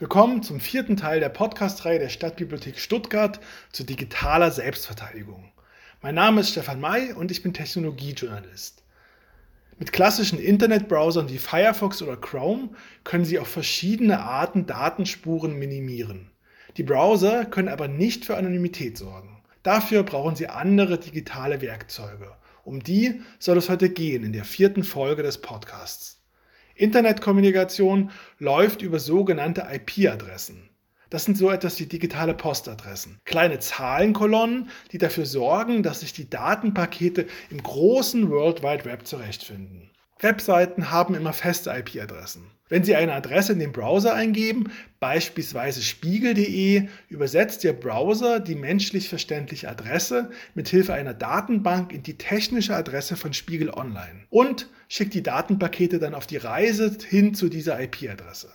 Willkommen zum vierten Teil der Podcast-Reihe der Stadtbibliothek Stuttgart zu digitaler Selbstverteidigung. Mein Name ist Stefan May und ich bin Technologiejournalist. Mit klassischen Internetbrowsern wie Firefox oder Chrome können Sie auf verschiedene Arten Datenspuren minimieren. Die Browser können aber nicht für Anonymität sorgen. Dafür brauchen Sie andere digitale Werkzeuge. Um die soll es heute gehen in der vierten Folge des Podcasts. Internetkommunikation läuft über sogenannte IP-Adressen. Das sind so etwas wie digitale Postadressen. Kleine Zahlenkolonnen, die dafür sorgen, dass sich die Datenpakete im großen World Wide Web zurechtfinden. Webseiten haben immer feste IP-Adressen. Wenn Sie eine Adresse in den Browser eingeben, beispielsweise spiegel.de, übersetzt Ihr Browser die menschlich verständliche Adresse mit Hilfe einer Datenbank in die technische Adresse von Spiegel Online und schickt die Datenpakete dann auf die Reise hin zu dieser IP-Adresse.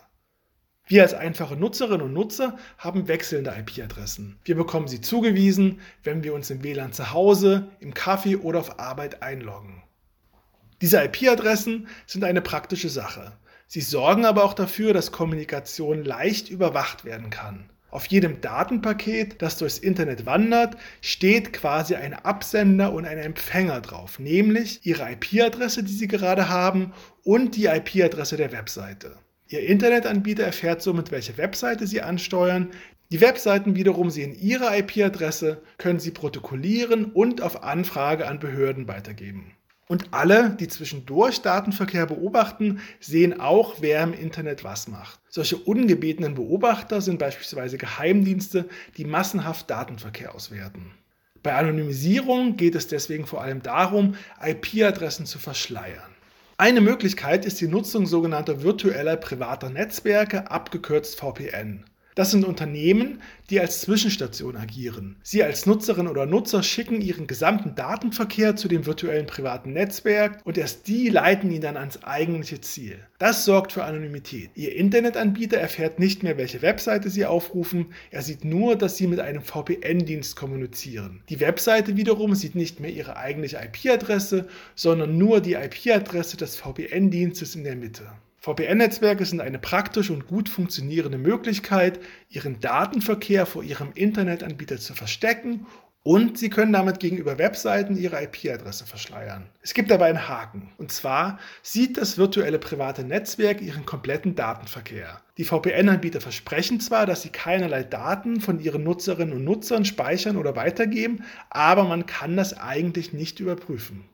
Wir als einfache Nutzerinnen und Nutzer haben wechselnde IP-Adressen. Wir bekommen sie zugewiesen, wenn wir uns im WLAN zu Hause, im Kaffee oder auf Arbeit einloggen. Diese IP-Adressen sind eine praktische Sache. Sie sorgen aber auch dafür, dass Kommunikation leicht überwacht werden kann. Auf jedem Datenpaket, das durchs Internet wandert, steht quasi ein Absender und ein Empfänger drauf, nämlich Ihre IP-Adresse, die Sie gerade haben, und die IP-Adresse der Webseite. Ihr Internetanbieter erfährt somit, welche Webseite Sie ansteuern. Die Webseiten wiederum sehen Ihre IP-Adresse, können sie protokollieren und auf Anfrage an Behörden weitergeben. Und alle, die zwischendurch Datenverkehr beobachten, sehen auch, wer im Internet was macht. Solche ungebetenen Beobachter sind beispielsweise Geheimdienste, die massenhaft Datenverkehr auswerten. Bei Anonymisierung geht es deswegen vor allem darum, IP-Adressen zu verschleiern. Eine Möglichkeit ist die Nutzung sogenannter virtueller privater Netzwerke, abgekürzt VPN. Das sind Unternehmen, die als Zwischenstation agieren. Sie als Nutzerin oder Nutzer schicken ihren gesamten Datenverkehr zu dem virtuellen privaten Netzwerk und erst die leiten ihn dann ans eigentliche Ziel. Das sorgt für Anonymität. Ihr Internetanbieter erfährt nicht mehr, welche Webseite Sie aufrufen, er sieht nur, dass Sie mit einem VPN-Dienst kommunizieren. Die Webseite wiederum sieht nicht mehr Ihre eigentliche IP-Adresse, sondern nur die IP-Adresse des VPN-Dienstes in der Mitte. VPN-Netzwerke sind eine praktische und gut funktionierende Möglichkeit, Ihren Datenverkehr vor Ihrem Internetanbieter zu verstecken und Sie können damit gegenüber Webseiten Ihre IP-Adresse verschleiern. Es gibt aber einen Haken. Und zwar sieht das virtuelle private Netzwerk Ihren kompletten Datenverkehr. Die VPN-Anbieter versprechen zwar, dass sie keinerlei Daten von ihren Nutzerinnen und Nutzern speichern oder weitergeben, aber man kann das eigentlich nicht überprüfen.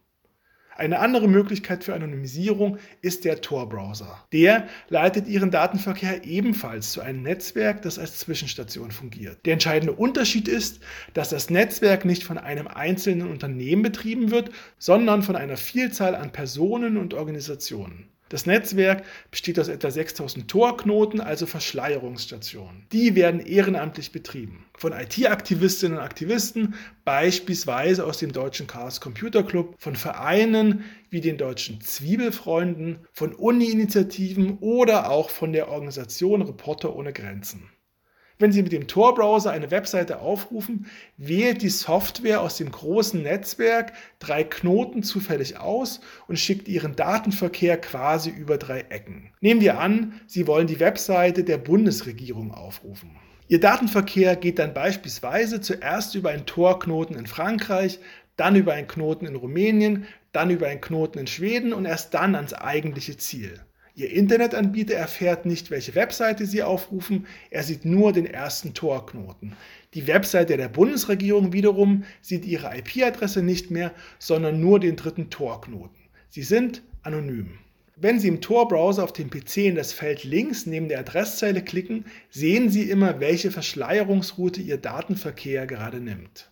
Eine andere Möglichkeit für Anonymisierung ist der Tor-Browser. Der leitet Ihren Datenverkehr ebenfalls zu einem Netzwerk, das als Zwischenstation fungiert. Der entscheidende Unterschied ist, dass das Netzwerk nicht von einem einzelnen Unternehmen betrieben wird, sondern von einer Vielzahl an Personen und Organisationen. Das Netzwerk besteht aus etwa 6000 Torknoten, also Verschleierungsstationen. Die werden ehrenamtlich betrieben. Von IT-Aktivistinnen und Aktivisten, beispielsweise aus dem Deutschen Chaos Computer Club, von Vereinen wie den Deutschen Zwiebelfreunden, von Uni-Initiativen oder auch von der Organisation Reporter ohne Grenzen. Wenn Sie mit dem Tor-Browser eine Webseite aufrufen, wählt die Software aus dem großen Netzwerk drei Knoten zufällig aus und schickt Ihren Datenverkehr quasi über drei Ecken. Nehmen wir an, Sie wollen die Webseite der Bundesregierung aufrufen. Ihr Datenverkehr geht dann beispielsweise zuerst über einen Tor-Knoten in Frankreich, dann über einen Knoten in Rumänien, dann über einen Knoten in Schweden und erst dann ans eigentliche Ziel. Ihr Internetanbieter erfährt nicht, welche Webseite Sie aufrufen, er sieht nur den ersten Torknoten. Die Webseite der Bundesregierung wiederum sieht Ihre IP-Adresse nicht mehr, sondern nur den dritten Torknoten. Sie sind anonym. Wenn Sie im Tor-Browser auf dem PC in das Feld links neben der Adresszeile klicken, sehen Sie immer, welche Verschleierungsroute Ihr Datenverkehr gerade nimmt.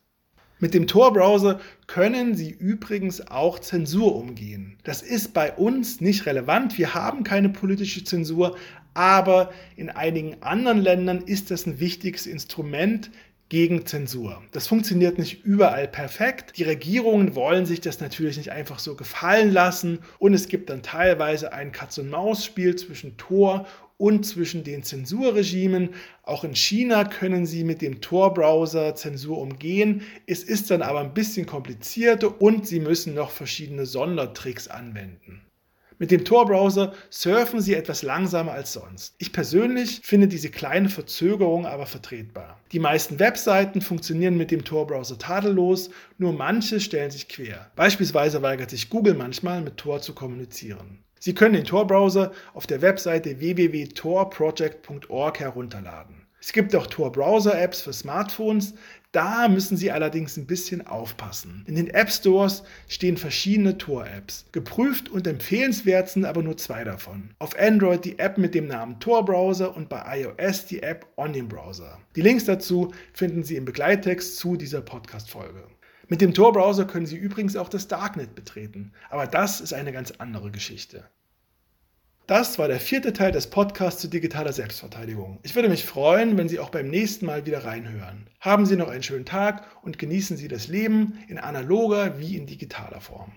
Mit dem Tor-Browser können Sie übrigens auch Zensur umgehen. Das ist bei uns nicht relevant. Wir haben keine politische Zensur, aber in einigen anderen Ländern ist das ein wichtiges Instrument gegen Zensur. Das funktioniert nicht überall perfekt. Die Regierungen wollen sich das natürlich nicht einfach so gefallen lassen und es gibt dann teilweise ein Katz-und-Maus-Spiel zwischen Tor und zwischen den Zensurregimen. Auch in China können sie mit dem Tor-Browser Zensur umgehen. Es ist dann aber ein bisschen komplizierter und sie müssen noch verschiedene Sondertricks anwenden. Mit dem Tor-Browser surfen Sie etwas langsamer als sonst. Ich persönlich finde diese kleine Verzögerung aber vertretbar. Die meisten Webseiten funktionieren mit dem Tor-Browser tadellos, nur manche stellen sich quer. Beispielsweise weigert sich Google manchmal mit Tor zu kommunizieren. Sie können den Tor-Browser auf der Webseite www.torproject.org herunterladen. Es gibt auch Tor-Browser-Apps für Smartphones, da müssen Sie allerdings ein bisschen aufpassen. In den App Stores stehen verschiedene Tor-Apps. Geprüft und empfehlenswert sind aber nur zwei davon. Auf Android die App mit dem Namen Tor-Browser und bei iOS die App Onion Browser. Die Links dazu finden Sie im Begleittext zu dieser Podcast-Folge. Mit dem Tor-Browser können Sie übrigens auch das Darknet betreten, aber das ist eine ganz andere Geschichte. Das war der vierte Teil des Podcasts zu digitaler Selbstverteidigung. Ich würde mich freuen, wenn Sie auch beim nächsten Mal wieder reinhören. Haben Sie noch einen schönen Tag und genießen Sie das Leben in analoger wie in digitaler Form.